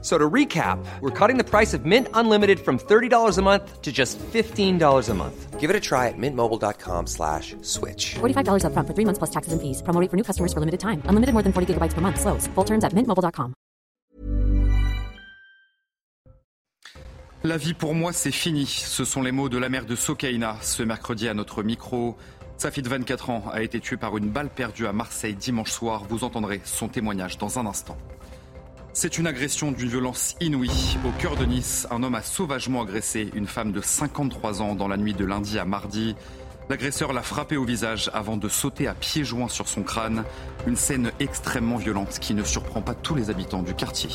So to recap, we're cutting the price of Mint Unlimited from $30 a month to just $15 a month. Give it a try at mintmobile.com slash switch. $45 upfront for three months plus taxes and fees. Promo rate for new customers for limited time. Unlimited more than 40 gigabytes per month. Slows. Full terms at mintmobile.com. La vie pour moi, c'est fini. Ce sont les mots de la mère de Sokaina ce mercredi à notre micro. Sa fille de 24 ans a été tuée par une balle perdue à Marseille dimanche soir. Vous entendrez son témoignage dans un instant. C'est une agression d'une violence inouïe. Au cœur de Nice, un homme a sauvagement agressé une femme de 53 ans dans la nuit de lundi à mardi. L'agresseur l'a frappé au visage avant de sauter à pieds joints sur son crâne. Une scène extrêmement violente qui ne surprend pas tous les habitants du quartier.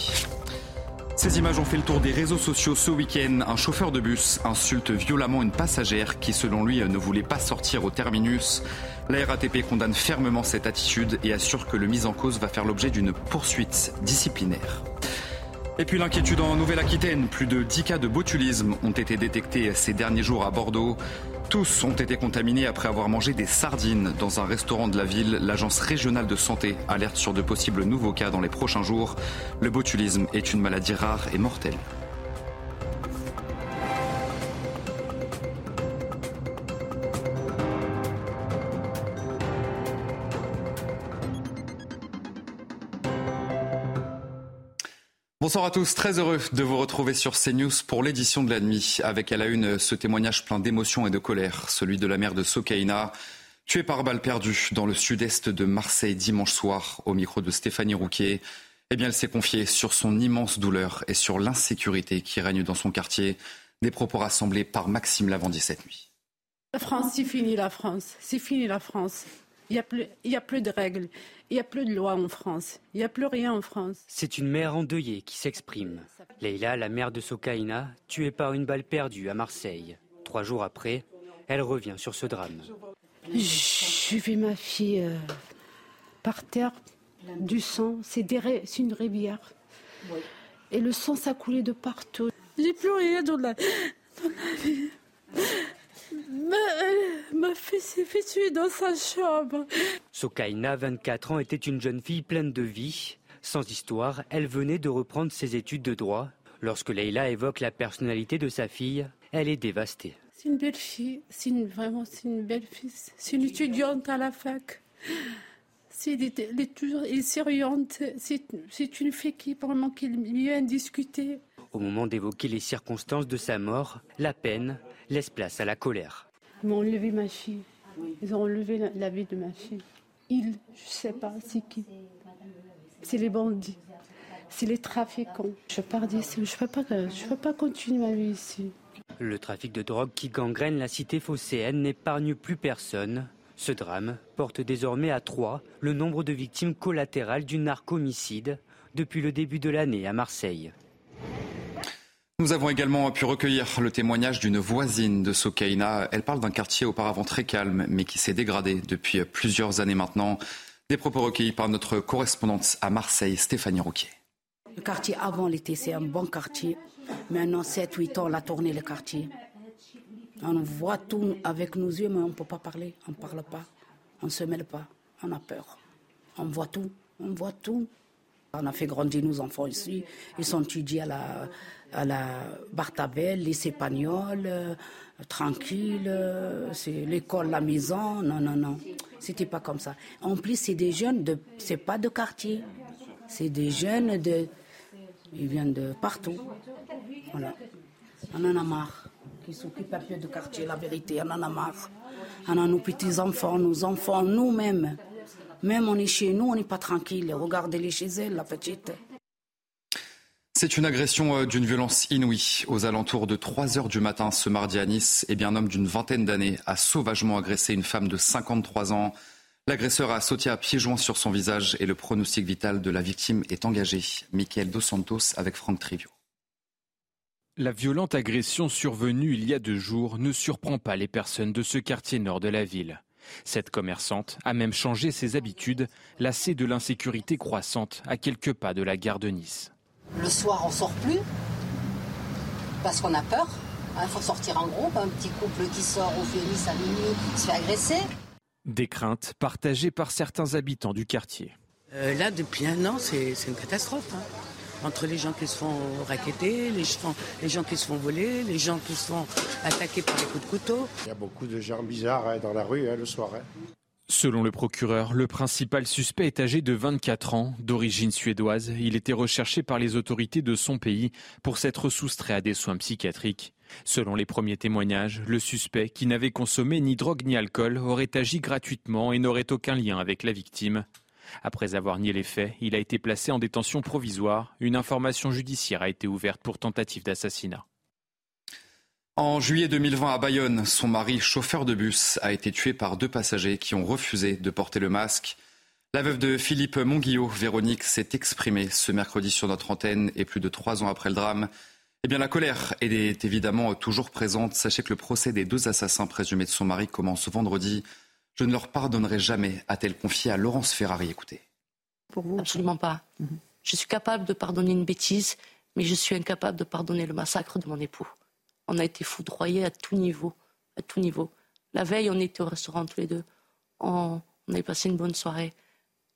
Ces images ont fait le tour des réseaux sociaux ce week-end. Un chauffeur de bus insulte violemment une passagère qui, selon lui, ne voulait pas sortir au terminus. La RATP condamne fermement cette attitude et assure que le mis en cause va faire l'objet d'une poursuite disciplinaire. Et puis l'inquiétude en Nouvelle-Aquitaine. Plus de 10 cas de botulisme ont été détectés ces derniers jours à Bordeaux. Tous ont été contaminés après avoir mangé des sardines dans un restaurant de la ville. L'agence régionale de santé alerte sur de possibles nouveaux cas dans les prochains jours. Le botulisme est une maladie rare et mortelle. Bonsoir à tous, très heureux de vous retrouver sur CNews pour l'édition de la nuit, avec à la une ce témoignage plein d'émotion et de colère, celui de la mère de Sokaina, tuée par balle perdue dans le sud-est de Marseille dimanche soir, au micro de Stéphanie Rouquier. Eh bien, elle s'est confiée sur son immense douleur et sur l'insécurité qui règne dans son quartier, des propos rassemblés par Maxime Lavandier cette nuit. La France, c'est fini la France, c'est fini la France. Il n'y a, plus, a plus de règles, il n'y a plus de loi en France, il n'y a plus rien en France. C'est une mère endeuillée qui s'exprime. Leïla, la mère de Sokaina, tuée par une balle perdue à Marseille. Trois jours après, elle revient sur ce drame. J'ai vu ma fille euh, par terre, du sang, c'est une rivière. Et le sang, ça coulait de partout. J'ai plus rien dans la, dans la vie. Ma, fille s'est fait tuer dans sa chambre. Sokaina, 24 ans, était une jeune fille pleine de vie. Sans histoire, elle venait de reprendre ses études de droit. Lorsque Leïla évoque la personnalité de sa fille, elle est dévastée. C'est une belle fille, c'est vraiment c'est une belle fille. C'est une étudiante à la fac. C'est, elle est toujours souriante. C'est, une fille qui vraiment qui vient discuter. Au moment d'évoquer les circonstances de sa mort, la peine laisse place à la colère. Ils m'ont enlevé ma fille. Ils ont enlevé la, vie de ma fille. Ils, je ne sais pas, c'est qui? C'est les bandits. C'est les trafiquants. Je pars d'ici. Je ne peux, pas, je peux pas continuer ma vie ici. Le trafic de drogue qui gangrène la cité phocéenne n'épargne plus personne. Ce drame porte désormais à trois le nombre de victimes collatérales du narcomicide depuis le début de l'année à Marseille. Nous avons également pu recueillir le témoignage d'une voisine de Sokaina. Elle parle d'un quartier auparavant très calme, mais qui s'est dégradé depuis plusieurs années maintenant. Des propos recueillis par notre correspondante à Marseille, Stéphanie Rouquier. Le quartier avant l'été, c'est un bon quartier. Maintenant, 7-8 ans, on a tourné le quartier. On voit tout avec nos yeux, mais on ne peut pas parler. On ne parle pas. On ne se mêle pas. On a peur. On voit tout. On voit tout. On a fait grandir nos enfants ici. Ils sont étudiés à la, à la Bartabelle, les Espagnols, euh, tranquille, euh, c'est l'école, la maison. Non, non, non. C'était pas comme ça. En plus, c'est des jeunes de, c'est pas de quartier. C'est des jeunes de, ils viennent de partout. Voilà. On en a marre. Qui s'occupent un peu de quartier, la vérité, on en a marre. On a nos petits-enfants, nos enfants, nous-mêmes. Même on est chez nous, on n'est pas tranquille. Regardez-les chez elle, la petite. C'est une agression euh, d'une violence inouïe. Aux alentours de 3 heures du matin ce mardi à Nice, eh bien, un homme d'une vingtaine d'années a sauvagement agressé une femme de 53 ans. L'agresseur a sauté à pieds joints sur son visage et le pronostic vital de la victime est engagé. Michael Dos Santos avec Franck Trivio. La violente agression survenue il y a deux jours ne surprend pas les personnes de ce quartier nord de la ville. Cette commerçante a même changé ses habitudes, lassée de l'insécurité croissante à quelques pas de la gare de Nice. Le soir, on sort plus parce qu'on a peur. Il hein, faut sortir en groupe. Un petit couple qui sort au Nice à minuit se fait agresser. Des craintes partagées par certains habitants du quartier. Euh, là, depuis un an, c'est une catastrophe. Hein. Entre les gens qui se font raqueter, les, les, gens qui se font voler, les gens qui se font attaquer par les coups de couteau. Il y a beaucoup de gens bizarres hein, dans la rue le soir. Selon le procureur, le principal suspect est âgé de 24 ans, d'origine suédoise. Il était recherché par les autorités de son pays pour s'être soustrait à des soins psychiatriques. Selon les premiers témoignages, le suspect, qui n'avait consommé ni drogue ni alcool, aurait agi gratuitement et n'aurait aucun lien avec la victime. Après avoir nié les faits, il a été placé en détention provisoire. Une information judiciaire a été ouverte pour tentative d'assassinat. En juillet 2020 à Bayonne, son mari, chauffeur de bus, a été tué par deux passagers qui ont refusé de porter le masque. La veuve de Philippe Monguillot, Véronique, s'est exprimée ce mercredi sur notre antenne et plus de trois ans après le drame. Eh bien, la colère est évidemment toujours présente. Sachez que le procès des deux assassins présumés de son mari commence vendredi. Je ne leur pardonnerai jamais, a-t-elle confié à Laurence Ferrari. Écoutez. Pour vous Absolument pas. Mhm. Je suis capable de pardonner une bêtise, mais je suis incapable de pardonner le massacre de mon époux on a été foudroyés à tout niveau, à tout niveau. La veille, on était au restaurant tous les deux. On, avait passé une bonne soirée.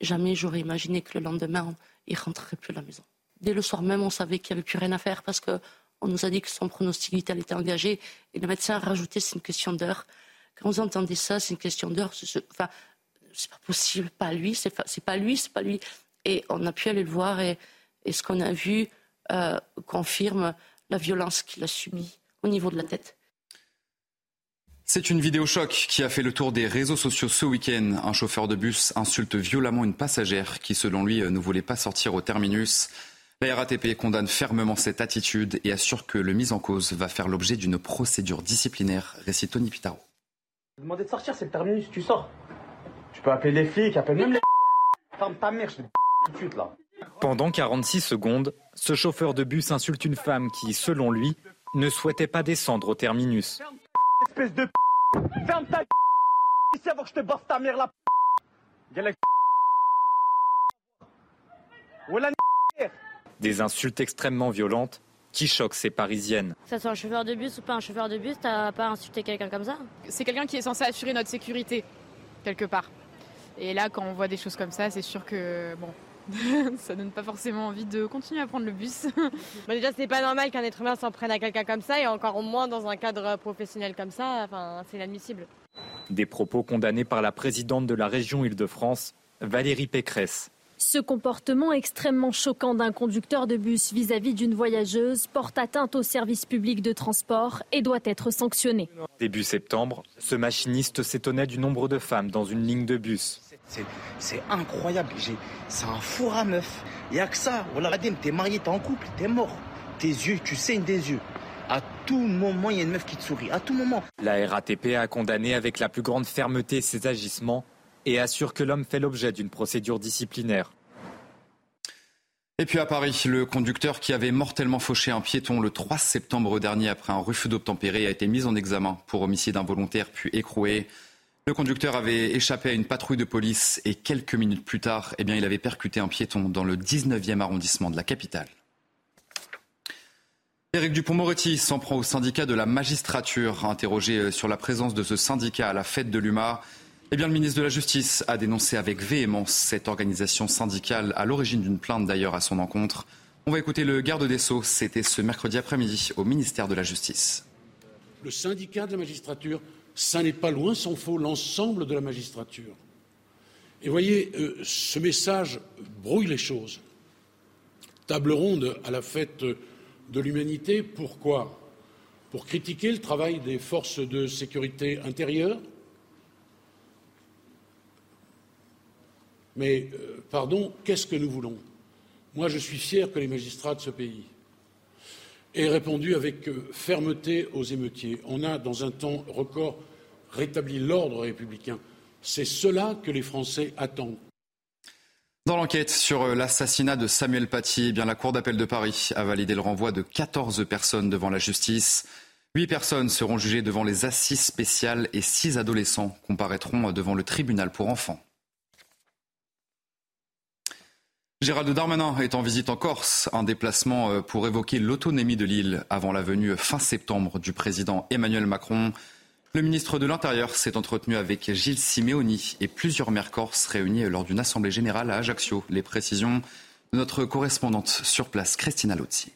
Jamais j'aurais imaginé que le lendemain, il rentrerait plus à la maison. Dès le soir même, on savait qu'il n'y avait plus rien à faire parce qu'on nous a dit que son pronostic vital était engagé. Et le médecin a rajouté c'est une question d'heure. Quand vous entendez ça, c'est une question d'heure. Enfin, c'est pas possible, pas lui, c'est pas, lui, c'est pas lui. Et on a pu aller le voir et, ce qu'on a vu euh, confirme la violence qu'il a subie au niveau de la tête. C'est une vidéo choc qui a fait le tour des réseaux sociaux ce week-end. Un chauffeur de bus insulte violemment une passagère qui, selon lui, ne voulait pas sortir au terminus. La RATP condamne fermement cette attitude et assure que le mis en cause va faire l'objet d'une procédure disciplinaire, récite Tony Pitaro. Demander de sortir, c'est le terminus, tu sors. Tu peux appeler les flics, appelle même les Ferme ta mère, je te tout de suite là. Pendant 46 secondes, ce chauffeur de bus insulte une femme qui, selon lui, ne souhaitait pas descendre au terminus. Espèce de Ferme ta ici avant que je te baffe ta mère la Des insultes extrêmement violentes qui choquent ces Parisiennes. Que ce soit un chauffeur de bus ou pas un chauffeur de bus, t'as pas insulté quelqu'un comme ça C'est quelqu'un qui est censé assurer notre sécurité, quelque part. Et là, quand on voit des choses comme ça, c'est sûr que, bon, ça donne pas forcément envie de continuer à prendre le bus. bah déjà, c'est pas normal qu'un être humain s'en prenne à quelqu'un comme ça, et encore au moins dans un cadre professionnel comme ça, enfin, c'est inadmissible. Des propos condamnés par la présidente de la région Île-de-France, Valérie Pécresse. Ce comportement extrêmement choquant d'un conducteur de bus vis-à-vis d'une voyageuse porte atteinte au service public de transport et doit être sanctionné. Début septembre, ce machiniste s'étonnait du nombre de femmes dans une ligne de bus. C'est incroyable. C'est un four à meuf. Il n'y a que ça. Voilà, t'es marié, t'es en couple, t'es mort. Tes yeux, tu saignes des yeux. À tout moment, il y a une meuf qui te sourit. À tout moment. La RATP a condamné avec la plus grande fermeté ses agissements et assure que l'homme fait l'objet d'une procédure disciplinaire. Et puis à Paris, le conducteur qui avait mortellement fauché un piéton le 3 septembre dernier après un refus d'obtempérer a été mis en examen pour homicide involontaire puis écroué. Le conducteur avait échappé à une patrouille de police et quelques minutes plus tard, eh il avait percuté un piéton dans le 19e arrondissement de la capitale. Éric Dupont-Moretti s'en prend au syndicat de la magistrature. Interrogé euh, sur la présence de ce syndicat à la fête de l'UMA, eh bien, le ministre de la Justice a dénoncé avec véhémence cette organisation syndicale, à l'origine d'une plainte d'ailleurs à son encontre. On va écouter le garde des Sceaux. C'était ce mercredi après-midi au ministère de la Justice. Le syndicat de la magistrature ça n'est pas loin s'en faut l'ensemble de la magistrature. Et voyez, euh, ce message brouille les choses. Table ronde à la fête de l'humanité, pourquoi? Pour critiquer le travail des forces de sécurité intérieure Mais, euh, pardon, qu'est-ce que nous voulons? Moi, je suis fier que les magistrats de ce pays aient répondu avec euh, fermeté aux émeutiers. On a, dans un temps record, rétabli l'ordre républicain. C'est cela que les Français attendent. Dans l'enquête sur euh, l'assassinat de Samuel Paty, eh la Cour d'appel de Paris a validé le renvoi de 14 personnes devant la justice. Huit personnes seront jugées devant les assises spéciales et six adolescents comparaîtront devant le tribunal pour enfants. Gérald Darmanin est en visite en Corse, un déplacement euh, pour évoquer l'autonomie de l'île avant la venue fin septembre du président Emmanuel Macron. Le ministre de l'Intérieur s'est entretenu avec Gilles Simeoni et plusieurs maires corses réunis lors d'une assemblée générale à Ajaccio. Les précisions de notre correspondante sur place, Christina Lozzi.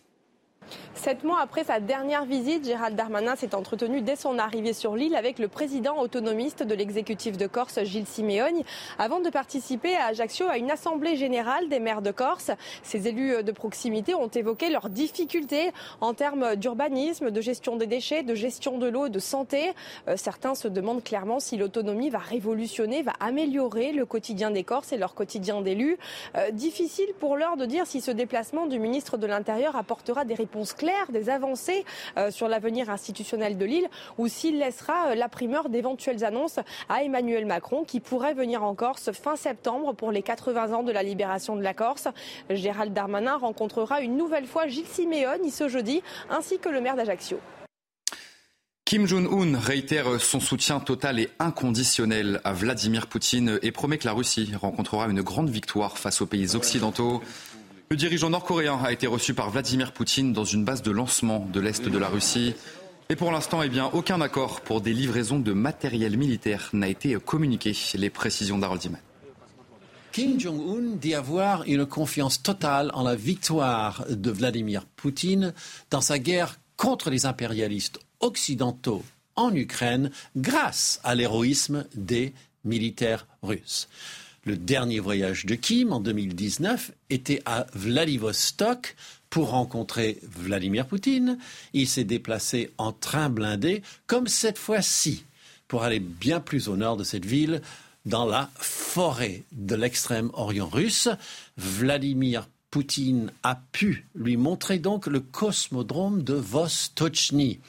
Sept mois après sa dernière visite, Gérald Darmanin s'est entretenu dès son arrivée sur l'île avec le président autonomiste de l'exécutif de Corse, Gilles Simeoni, avant de participer à Ajaccio à une assemblée générale des maires de Corse. Ces élus de proximité ont évoqué leurs difficultés en termes d'urbanisme, de gestion des déchets, de gestion de l'eau de santé. Euh, certains se demandent clairement si l'autonomie va révolutionner, va améliorer le quotidien des Corses et leur quotidien d'élus. Euh, difficile pour l'heure de dire si ce déplacement du ministre de l'Intérieur apportera des réponses claires des avancées euh, sur l'avenir institutionnel de l'île ou s'il laissera euh, la primeur d'éventuelles annonces à Emmanuel Macron qui pourrait venir en Corse fin septembre pour les 80 ans de la libération de la Corse. Gérald Darmanin rencontrera une nouvelle fois Gilles Siméoni ce jeudi ainsi que le maire d'Ajaccio. Kim Jong-un réitère son soutien total et inconditionnel à Vladimir Poutine et promet que la Russie rencontrera une grande victoire face aux pays occidentaux. Le dirigeant nord-coréen a été reçu par Vladimir Poutine dans une base de lancement de l'Est de la Russie. Et pour l'instant, eh aucun accord pour des livraisons de matériel militaire n'a été communiqué. Les précisions d'Harold Kim Jong-un dit avoir une confiance totale en la victoire de Vladimir Poutine dans sa guerre contre les impérialistes occidentaux en Ukraine grâce à l'héroïsme des militaires russes. Le dernier voyage de Kim en 2019 était à Vladivostok pour rencontrer Vladimir Poutine. Il s'est déplacé en train blindé, comme cette fois-ci, pour aller bien plus au nord de cette ville, dans la forêt de l'extrême-orient russe. Vladimir Poutine a pu lui montrer donc le cosmodrome de Vostochny.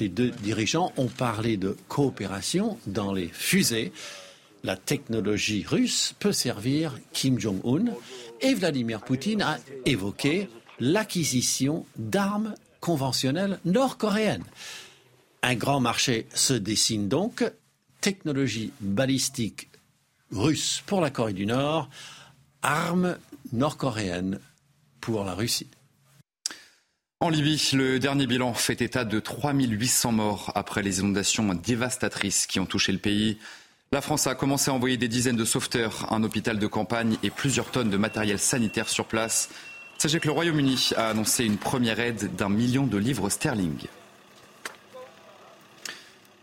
Les deux dirigeants ont parlé de coopération dans les fusées la technologie russe peut servir Kim Jong-un et Vladimir Poutine a évoqué l'acquisition d'armes conventionnelles nord-coréennes. Un grand marché se dessine donc, technologie balistique russe pour la Corée du Nord, armes nord-coréennes pour la Russie. En Libye, le dernier bilan fait état de 3800 morts après les inondations dévastatrices qui ont touché le pays. La France a commencé à envoyer des dizaines de sauveteurs, un hôpital de campagne et plusieurs tonnes de matériel sanitaire sur place. Sachez que le Royaume-Uni a annoncé une première aide d'un million de livres sterling.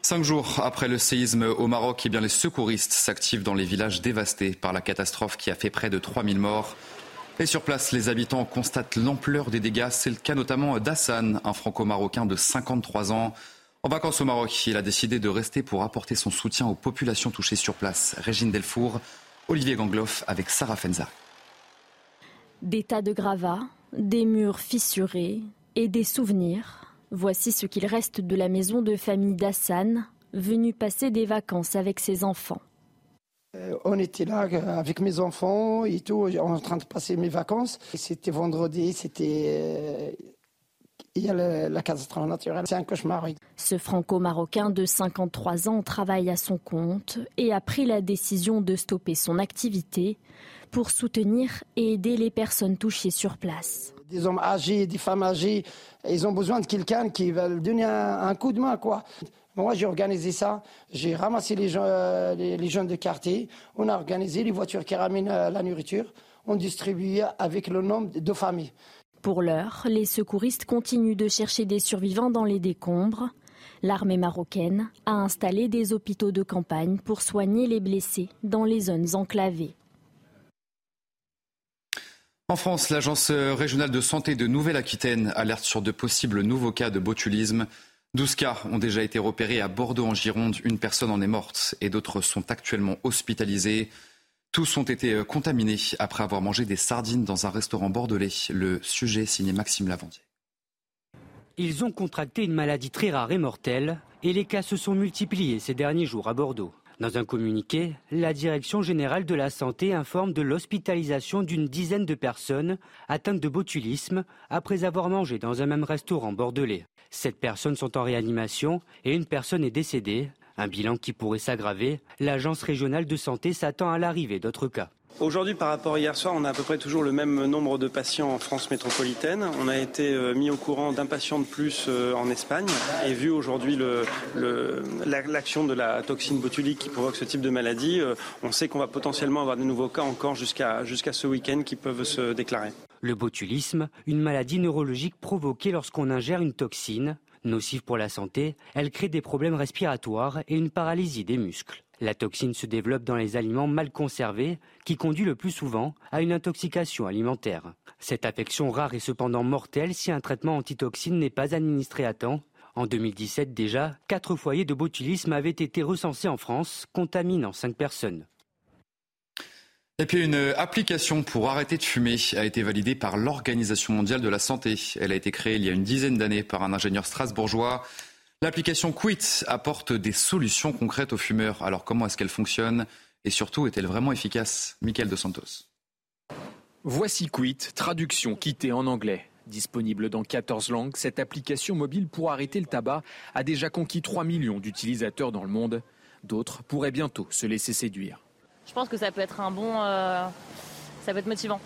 Cinq jours après le séisme au Maroc, eh les secouristes s'activent dans les villages dévastés par la catastrophe qui a fait près de 3000 morts. Et sur place, les habitants constatent l'ampleur des dégâts. C'est le cas notamment d'Hassan, un franco-marocain de 53 ans. En vacances au Maroc, il a décidé de rester pour apporter son soutien aux populations touchées sur place. Régine Delfour, Olivier Gangloff avec Sarah Fenza. Des tas de gravats, des murs fissurés et des souvenirs. Voici ce qu'il reste de la maison de famille d'Hassan, venu passer des vacances avec ses enfants. Euh, on était là euh, avec mes enfants et tout, en train de passer mes vacances. C'était vendredi, c'était euh, il y a la catastrophe naturelle. C'est un cauchemar. Ce franco-marocain de 53 ans travaille à son compte et a pris la décision de stopper son activité pour soutenir et aider les personnes touchées sur place. Des hommes âgés, des femmes âgées, ils ont besoin de quelqu'un qui va leur donner un, coup de main. quoi. Moi, j'ai organisé ça. J'ai ramassé les, gens, les, jeunes de quartier. On a organisé les voitures qui ramènent euh, la nourriture. On distribue avec le nombre de familles. Pour l'heure, les secouristes continuent de chercher des survivants dans les décombres. L'armée marocaine a installé des hôpitaux de campagne pour soigner les blessés dans les zones enclavées. En France, l'Agence régionale de santé de Nouvelle-Aquitaine alerte sur de possibles nouveaux cas de botulisme. 12 cas ont déjà été repérés à Bordeaux en Gironde. Une personne en est morte et d'autres sont actuellement hospitalisées. Tous ont été euh, contaminés après avoir mangé des sardines dans un restaurant bordelais. Le sujet signé Maxime Lavandier. Ils ont contracté une maladie très rare et mortelle et les cas se sont multipliés ces derniers jours à Bordeaux. Dans un communiqué, la Direction générale de la santé informe de l'hospitalisation d'une dizaine de personnes atteintes de botulisme après avoir mangé dans un même restaurant bordelais. Sept personnes sont en réanimation et une personne est décédée. Un bilan qui pourrait s'aggraver. L'Agence régionale de santé s'attend à l'arrivée d'autres cas. Aujourd'hui, par rapport à hier soir, on a à peu près toujours le même nombre de patients en France métropolitaine. On a été euh, mis au courant d'un patient de plus euh, en Espagne et vu aujourd'hui l'action de la toxine botulique qui provoque ce type de maladie, euh, on sait qu'on va potentiellement avoir de nouveaux cas encore jusqu'à jusqu'à ce week-end qui peuvent se déclarer. Le botulisme, une maladie neurologique provoquée lorsqu'on ingère une toxine. Nocive pour la santé, elle crée des problèmes respiratoires et une paralysie des muscles. La toxine se développe dans les aliments mal conservés, qui conduit le plus souvent à une intoxication alimentaire. Cette affection rare est cependant mortelle si un traitement antitoxine n'est pas administré à temps. En 2017 déjà, quatre foyers de botulisme avaient été recensés en France, contaminant cinq personnes. Et puis une application pour arrêter de fumer a été validée par l'Organisation mondiale de la santé. Elle a été créée il y a une dizaine d'années par un ingénieur strasbourgeois. L'application Quit apporte des solutions concrètes aux fumeurs. Alors comment est-ce qu'elle fonctionne? Et surtout est-elle vraiment efficace? Michael De Santos. Voici Quit, traduction quittée en anglais. Disponible dans 14 langues, cette application mobile pour arrêter le tabac a déjà conquis 3 millions d'utilisateurs dans le monde. D'autres pourraient bientôt se laisser séduire. Je pense que ça peut être un bon. Euh, ça peut être motivant.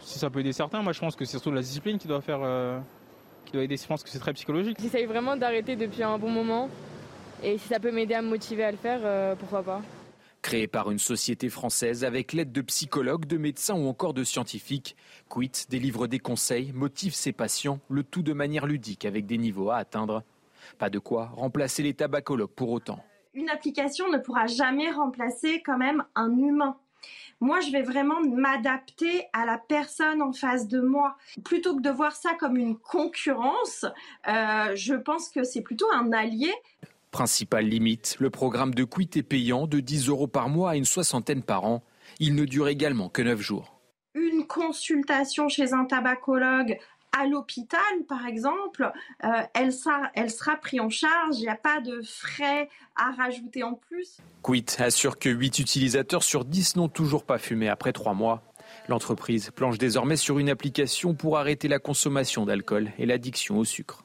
Si ça peut aider certains, moi je pense que c'est surtout la discipline qui doit faire. Euh, qui doit aider. Je pense que c'est très psychologique. J'essaye vraiment d'arrêter depuis un bon moment. Et si ça peut m'aider à me motiver à le faire, euh, pourquoi pas. Créé par une société française avec l'aide de psychologues, de médecins ou encore de scientifiques, Quit délivre des conseils, motive ses patients, le tout de manière ludique avec des niveaux à atteindre. Pas de quoi remplacer les tabacologues pour autant. Une application ne pourra jamais remplacer quand même un humain. Moi, je vais vraiment m'adapter à la personne en face de moi. Plutôt que de voir ça comme une concurrence, euh, je pense que c'est plutôt un allié. Principale limite, le programme de Quit est payant de 10 euros par mois à une soixantaine par an. Il ne dure également que 9 jours. Une consultation chez un tabacologue à l'hôpital, par exemple, euh, elle, sera, elle sera prise en charge, il n'y a pas de frais à rajouter en plus. Quit assure que 8 utilisateurs sur 10 n'ont toujours pas fumé après 3 mois. L'entreprise planche désormais sur une application pour arrêter la consommation d'alcool et l'addiction au sucre.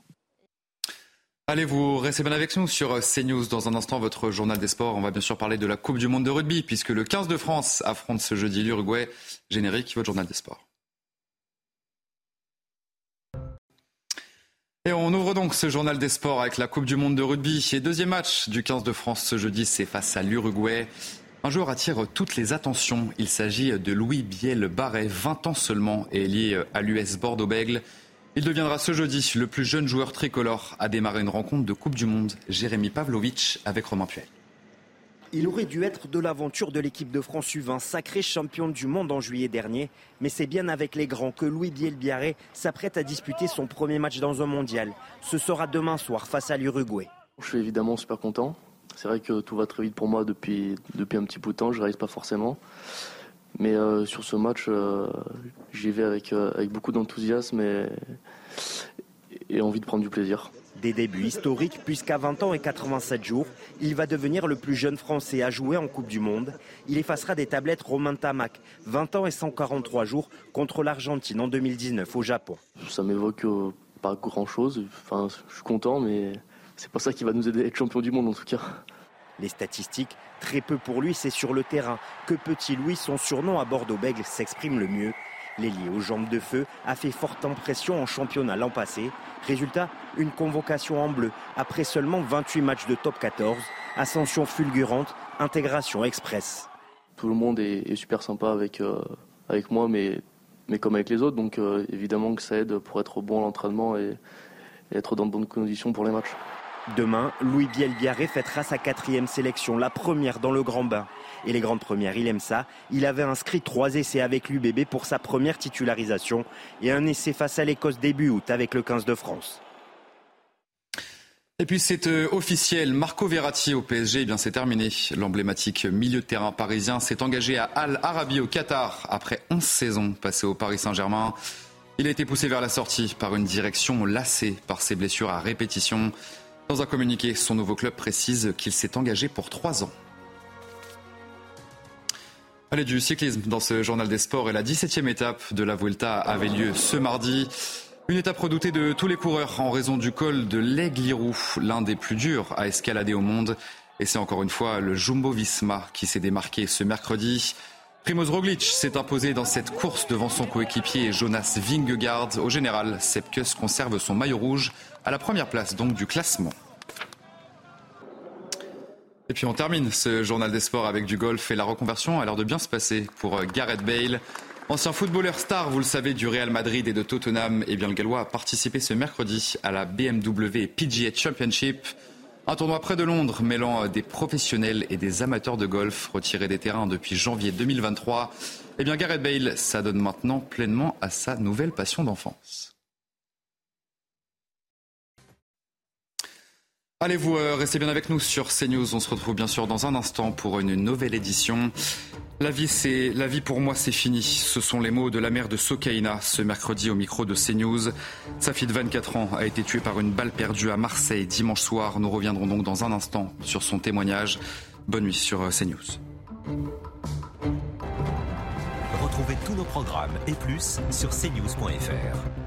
Allez, vous restez bien avec nous sur CNews. Dans un instant, votre journal des sports. On va bien sûr parler de la Coupe du Monde de rugby, puisque le 15 de France affronte ce jeudi l'Uruguay. Générique, votre journal des sports. Et on ouvre donc ce journal des sports avec la Coupe du Monde de rugby. Et deuxième match du 15 de France ce jeudi, c'est face à l'Uruguay. Un joueur attire toutes les attentions. Il s'agit de Louis Biel Barret, 20 ans seulement, et lié à l'US Bordeaux-Bègle. Il deviendra ce jeudi le plus jeune joueur tricolore à démarrer une rencontre de Coupe du Monde. Jérémy Pavlovic avec Romain Puel. Il aurait dû être de l'aventure de l'équipe de France U20, sacré champion du monde en juillet dernier. Mais c'est bien avec les grands que Louis Bielbiaré s'apprête à disputer son premier match dans un mondial. Ce sera demain soir face à l'Uruguay. Je suis évidemment super content. C'est vrai que tout va très vite pour moi depuis, depuis un petit bout de temps. Je ne réalise pas forcément. Mais euh, sur ce match, euh, j'y vais avec, euh, beaucoup d'enthousiasme et envie de prendre du plaisir. Des débuts historiques puisqu'à 20 ans et 87 jours, il va devenir le plus jeune Français à jouer en Coupe du Monde. Il effacera des tablettes Romain Tamac, 20 ans et 143 jours contre l'Argentine en 2019 au Japon. Ça m'évoque euh, pas grand-chose. Enfin, je suis content, mais c'est pas ça qui va nous aider à être champion du monde en tout cas. Les statistiques, très peu pour lui, c'est sur le terrain que Petit Louis, son surnom à Bordeaux-Bègle, s'exprime le mieux. L'ailier aux jambes de feu a fait forte impression en championnat l'an passé. Résultat, une convocation en bleu après seulement 28 matchs de top 14. Ascension fulgurante, intégration express. Tout le monde est, super sympa avec, euh, moi, mais, mais comme avec les autres. Donc euh, évidemment que ça aide pour être bon à l'entraînement et, et être dans de bonnes conditions pour les matchs. Demain, Louis Bielbiaré fêtera sa quatrième sélection, la première dans le grand bain. Et les grandes premières, il aime ça. Il avait inscrit trois essais avec l'UBB pour sa première titularisation et un essai face à l'Écosse début août avec le 15 de France. Et puis c'est euh, officiel, Marco Verratti au PSG, eh bien c'est terminé. L'emblématique milieu de terrain parisien s'est engagé à Al Arabi au Qatar après 11 saisons passées au Paris Saint-Germain. Il a été poussé vers la sortie par une direction lassée par ses blessures à répétition. Dans un communiqué, son nouveau club précise qu'il s'est engagé pour trois ans. Allez, du cyclisme dans ce journal des sports et la 17e étape de la Vuelta avait lieu ce mardi. Une étape redoutée de tous les coureurs en raison du col de l'Aiglirou, l'un des plus durs à escalader au monde. Et c'est encore une fois le Jumbo Visma qui s'est démarqué ce mercredi. Primoz Roglic s'est imposé dans cette course devant son coéquipier Jonas Vingegaard. Au général, Sepkus conserve son maillot rouge à la première place donc du classement. Et puis on termine ce journal des sports avec du golf et la reconversion a l'air de bien se passer pour euh, Gareth Bale. Ancien footballeur star, vous le savez, du Real Madrid et de Tottenham, eh bien le Gallois a participé ce mercredi à la BMW PGA Championship. Un tournoi près de Londres mêlant euh, des professionnels et des amateurs de golf retirés des terrains depuis janvier 2023. Eh bien Gareth Bale s'adonne maintenant pleinement à sa nouvelle passion d'enfance. Allez, vous euh, restez bien avec nous sur CNews. On se retrouve bien sûr dans un instant pour une nouvelle édition. La vie, c'est la vie pour moi, c'est fini. Ce sont les mots de la mère de Sokaina ce mercredi au micro de CNews. Sa fille de 24 ans a été tuée par une balle perdue à Marseille dimanche soir. Nous reviendrons donc dans un instant sur son témoignage. Bonne nuit sur euh, CNews. Retrouvez tous nos programmes et plus sur cnews.fr.